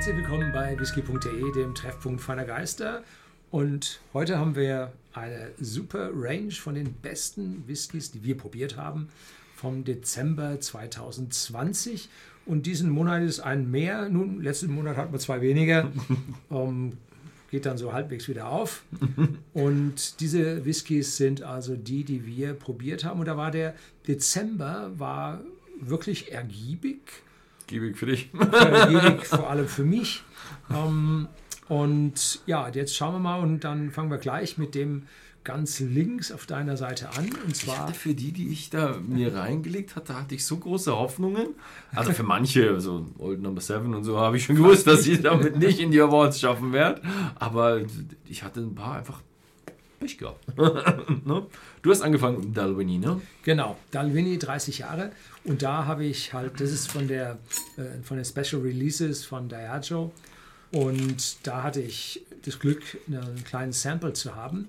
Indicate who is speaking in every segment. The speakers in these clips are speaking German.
Speaker 1: Herzlich willkommen bei whisky.de, dem Treffpunkt feiner Geister. Und heute haben wir eine super Range von den besten Whiskys, die wir probiert haben, vom Dezember 2020. Und diesen Monat ist ein mehr. Nun, letzten Monat hatten wir zwei weniger. um, geht dann so halbwegs wieder auf. Und diese Whiskys sind also die, die wir probiert haben. Und da war der Dezember war wirklich ergiebig.
Speaker 2: Giebig für dich.
Speaker 1: Ergiebig vor allem für mich. Um, und ja, jetzt schauen wir mal und dann fangen wir gleich mit dem ganz links auf deiner Seite an. Und zwar
Speaker 2: für die, die ich da mir reingelegt hatte, hatte ich so große Hoffnungen. Also für manche, so Old Number 7 und so, habe ich schon gewusst, dass ich damit nicht in die Awards schaffen werde. Aber ich hatte ein paar einfach Pech gehabt. ne? Du hast angefangen mit Dalwini, ne?
Speaker 1: Genau, Dalwini, 30 Jahre. Und da habe ich halt, das ist von der, äh, von den Special Releases von Diageo. Und da hatte ich das Glück, einen kleinen Sample zu haben.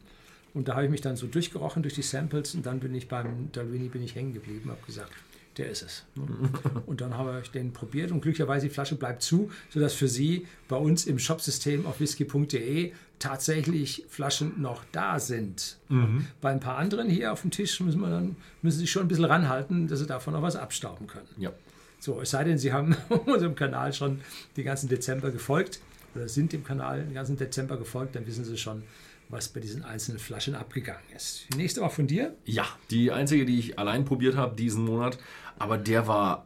Speaker 1: Und da habe ich mich dann so durchgerochen durch die Samples und dann bin ich beim Dalwini hängen geblieben, habe gesagt, der ist es. Und dann habe ich den probiert und glücklicherweise die Flasche bleibt zu, sodass für Sie bei uns im Shopsystem auf whisky.de tatsächlich Flaschen noch da sind. Mhm. Bei ein paar anderen hier auf dem Tisch müssen, wir dann, müssen Sie sich schon ein bisschen ranhalten, dass Sie davon noch was abstauben können.
Speaker 2: Ja.
Speaker 1: So, es sei denn, Sie haben unserem Kanal schon den ganzen Dezember gefolgt oder sind dem Kanal den ganzen Dezember gefolgt, dann wissen Sie schon, was bei diesen einzelnen Flaschen abgegangen ist. Die nächste war von dir?
Speaker 2: Ja, die einzige, die ich allein probiert habe diesen Monat, aber der war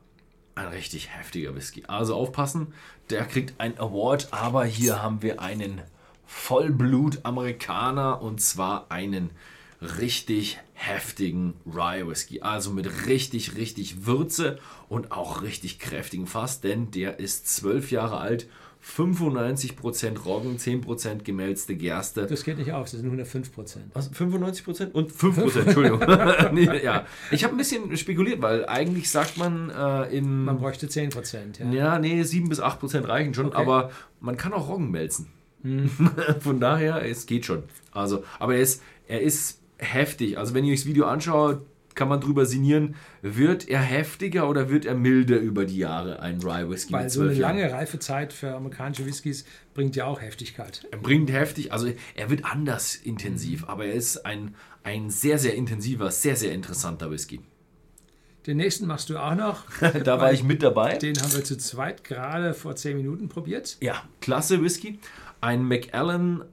Speaker 2: ein richtig heftiger Whisky. Also aufpassen, der kriegt ein Award, aber hier haben wir einen Vollblut-Amerikaner und zwar einen richtig heftigen Rye Whisky. Also mit richtig, richtig Würze und auch richtig kräftigen Fass, denn der ist zwölf Jahre alt 95% Roggen, 10% gemälzte Gerste.
Speaker 1: Das geht nicht auf, das sind 105%.
Speaker 2: Was? 95% und 5%, Entschuldigung. nee, ja. Ich habe ein bisschen spekuliert, weil eigentlich sagt man äh, in.
Speaker 1: Man bräuchte 10%.
Speaker 2: Ja, ja nee, 7 bis 8% reichen schon, okay. aber man kann auch Roggen melzen. Hm. Von daher, es geht schon. Also, aber er ist, er ist heftig. Also, wenn ihr euch das Video anschaut, kann man drüber sinnieren, wird er heftiger oder wird er milder über die Jahre, ein Rye Whisky?
Speaker 1: Weil so eine Jahren? lange Reifezeit für amerikanische Whiskys bringt ja auch Heftigkeit.
Speaker 2: Er bringt heftig, also er wird anders intensiv, mhm. aber er ist ein, ein sehr, sehr intensiver, sehr, sehr interessanter Whisky.
Speaker 1: Den nächsten machst du auch noch.
Speaker 2: da war ich mit dabei.
Speaker 1: Den haben wir zu zweit gerade vor zehn Minuten probiert.
Speaker 2: Ja, klasse Whisky. Ein Macallan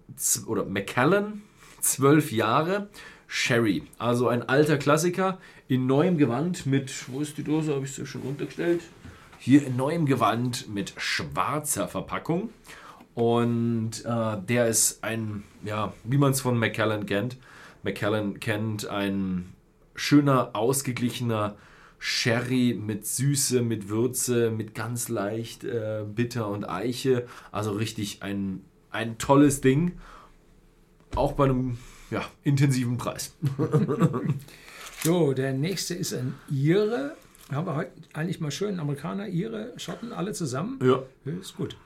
Speaker 2: oder Macallan, zwölf Jahre. Sherry. Also ein alter Klassiker in neuem Gewand mit, wo ist die Dose? Habe ich sie schon runtergestellt? Hier in neuem Gewand mit schwarzer Verpackung. Und äh, der ist ein, ja, wie man es von Macallan kennt. Macallan kennt ein schöner, ausgeglichener Sherry mit Süße, mit Würze, mit ganz leicht äh, Bitter und Eiche. Also richtig ein, ein tolles Ding. Auch bei einem ja, intensiven Preis.
Speaker 1: so, der nächste ist ein Ire. Haben wir heute eigentlich mal schön Amerikaner, Ire, Schotten, alle zusammen. Ja. ist gut.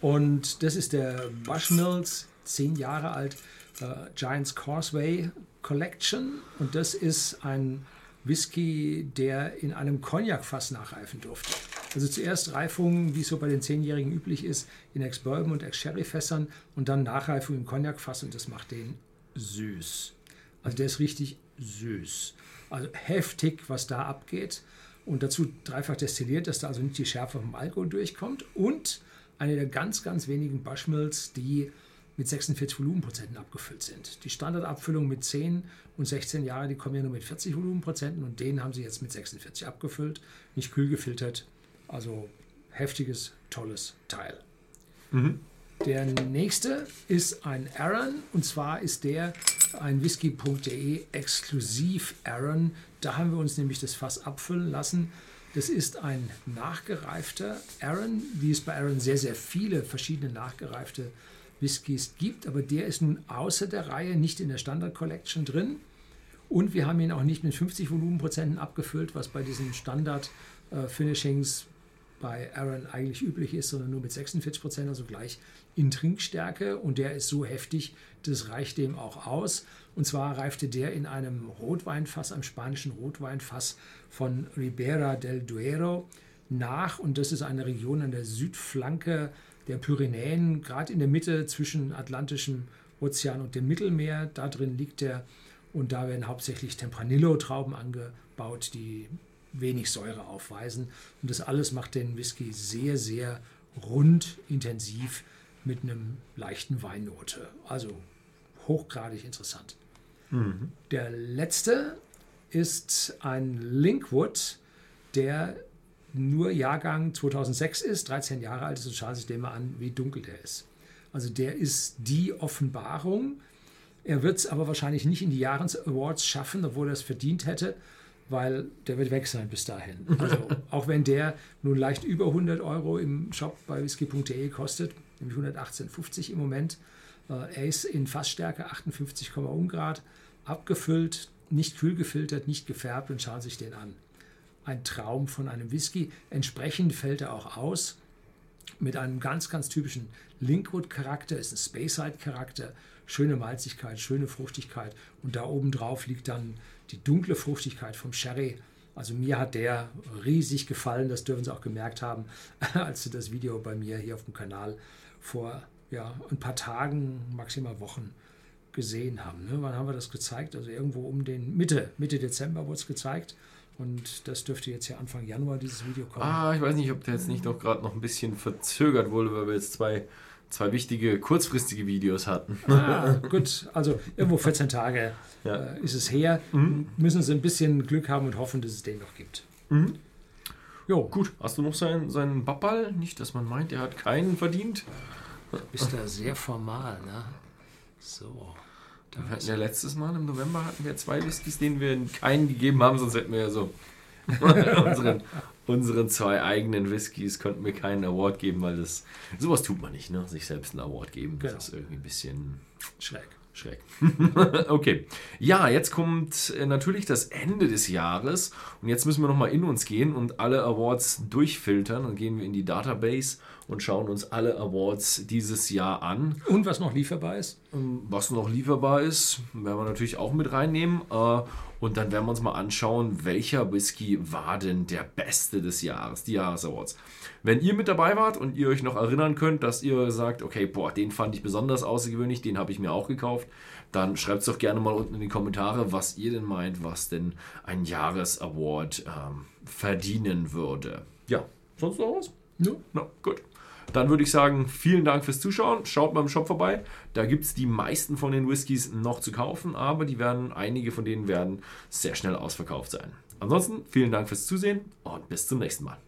Speaker 1: Und das ist der Bushmills, zehn Jahre alt, uh, Giants Causeway Collection. Und das ist ein Whisky, der in einem Cognac-Fass nachreifen durfte. Also zuerst Reifung, wie es so bei den Zehnjährigen üblich ist, in Ex-Bourbon und Ex-Sherry-Fässern und dann Nachreifung im Cognac-Fass und das macht den süß. Also der ist richtig süß. Also heftig, was da abgeht. Und dazu dreifach destilliert, dass da also nicht die Schärfe vom Alkohol durchkommt. Und eine der ganz, ganz wenigen Bushmills, die mit 46 Volumenprozenten abgefüllt sind. Die Standardabfüllung mit 10 und 16 Jahren, die kommen ja nur mit 40 Volumenprozenten und den haben sie jetzt mit 46 abgefüllt, nicht kühl gefiltert. Also heftiges, tolles Teil. Mhm. Der nächste ist ein Aaron und zwar ist der ein whisky.de exklusiv Aaron. Da haben wir uns nämlich das Fass abfüllen lassen. Das ist ein nachgereifter Aaron, wie es bei Aaron sehr, sehr viele verschiedene nachgereifte Whiskys gibt, aber der ist nun außer der Reihe, nicht in der Standard Collection drin. Und wir haben ihn auch nicht mit 50 Volumenprozenten abgefüllt, was bei diesen Standard äh, Finishings bei Aaron eigentlich üblich ist, sondern nur mit 46 Prozent, also gleich in Trinkstärke. Und der ist so heftig, das reicht dem auch aus. Und zwar reifte der in einem Rotweinfass, einem spanischen Rotweinfass von Ribera del Duero nach. Und das ist eine Region an der Südflanke der Pyrenäen, gerade in der Mitte zwischen Atlantischem Ozean und dem Mittelmeer. Da drin liegt er und da werden hauptsächlich Tempranillo-Trauben angebaut, die wenig Säure aufweisen. Und das alles macht den Whisky sehr, sehr rund, intensiv mit einem leichten Weinnote. Also hochgradig interessant. Mhm. Der letzte ist ein Linkwood, der nur Jahrgang 2006 ist, 13 Jahre alt ist und schauen sich den mal an, wie dunkel der ist. Also der ist die Offenbarung. Er wird es aber wahrscheinlich nicht in die Jahresawards schaffen, obwohl er es verdient hätte, weil der wird weg sein bis dahin. Also auch wenn der nun leicht über 100 Euro im Shop bei whisky.de kostet, nämlich 118,50 im Moment. Äh, er ist in Fassstärke 58,1 Grad abgefüllt, nicht kühl gefiltert, nicht gefärbt und schauen sich den an. Ein Traum von einem Whisky. Entsprechend fällt er auch aus mit einem ganz, ganz typischen Linkwood-Charakter, ist ein Speyside-Charakter, schöne Malzigkeit, schöne Fruchtigkeit und da oben drauf liegt dann die dunkle Fruchtigkeit vom Sherry. Also mir hat der riesig gefallen, das dürfen Sie auch gemerkt haben, als Sie das Video bei mir hier auf dem Kanal vor ja, ein paar Tagen, maximal Wochen gesehen haben. Ne? Wann haben wir das gezeigt? Also irgendwo um den Mitte, Mitte Dezember wurde es gezeigt. Und das dürfte jetzt ja Anfang Januar dieses Video kommen.
Speaker 2: Ah, ich weiß nicht, ob der jetzt nicht doch gerade noch ein bisschen verzögert wurde, weil wir jetzt zwei, zwei wichtige kurzfristige Videos hatten.
Speaker 1: Ah, gut, also irgendwo 14 Tage ja. äh, ist es her. Mhm. Müssen Sie ein bisschen Glück haben und hoffen, dass es den noch gibt. Mhm.
Speaker 2: Jo. Gut, hast du noch seinen, seinen Babball? Nicht, dass man meint, er hat keinen verdient.
Speaker 1: Du bist da sehr formal, ne? So.
Speaker 2: Wir hatten ja letztes Mal im November hatten wir zwei Whiskys, denen wir keinen gegeben haben, sonst hätten wir ja so unseren, unseren zwei eigenen Whiskys könnten wir keinen Award geben, weil das sowas tut man nicht, ne? Sich selbst einen Award geben. Das genau. ist irgendwie ein bisschen schräg. Schräg. okay. Ja, jetzt kommt äh, natürlich das Ende des Jahres und jetzt müssen wir nochmal in uns gehen und alle Awards durchfiltern. Dann gehen wir in die Database und schauen uns alle Awards dieses Jahr an.
Speaker 1: Und was noch lieferbar ist?
Speaker 2: Ähm, was noch lieferbar ist, werden wir natürlich auch mit reinnehmen. Äh, und dann werden wir uns mal anschauen, welcher Whisky war denn der beste des Jahres, die Jahresawards. Wenn ihr mit dabei wart und ihr euch noch erinnern könnt, dass ihr sagt, okay, boah, den fand ich besonders außergewöhnlich, den habe ich mir auch gekauft, dann schreibt es doch gerne mal unten in die Kommentare, was ihr denn meint, was denn ein Jahresaward ähm, verdienen würde. Ja, sonst noch was? Ja. No, gut. Dann würde ich sagen, vielen Dank fürs Zuschauen. Schaut mal im Shop vorbei. Da gibt es die meisten von den Whiskys noch zu kaufen, aber die werden, einige von denen werden sehr schnell ausverkauft sein. Ansonsten vielen Dank fürs Zusehen und bis zum nächsten Mal.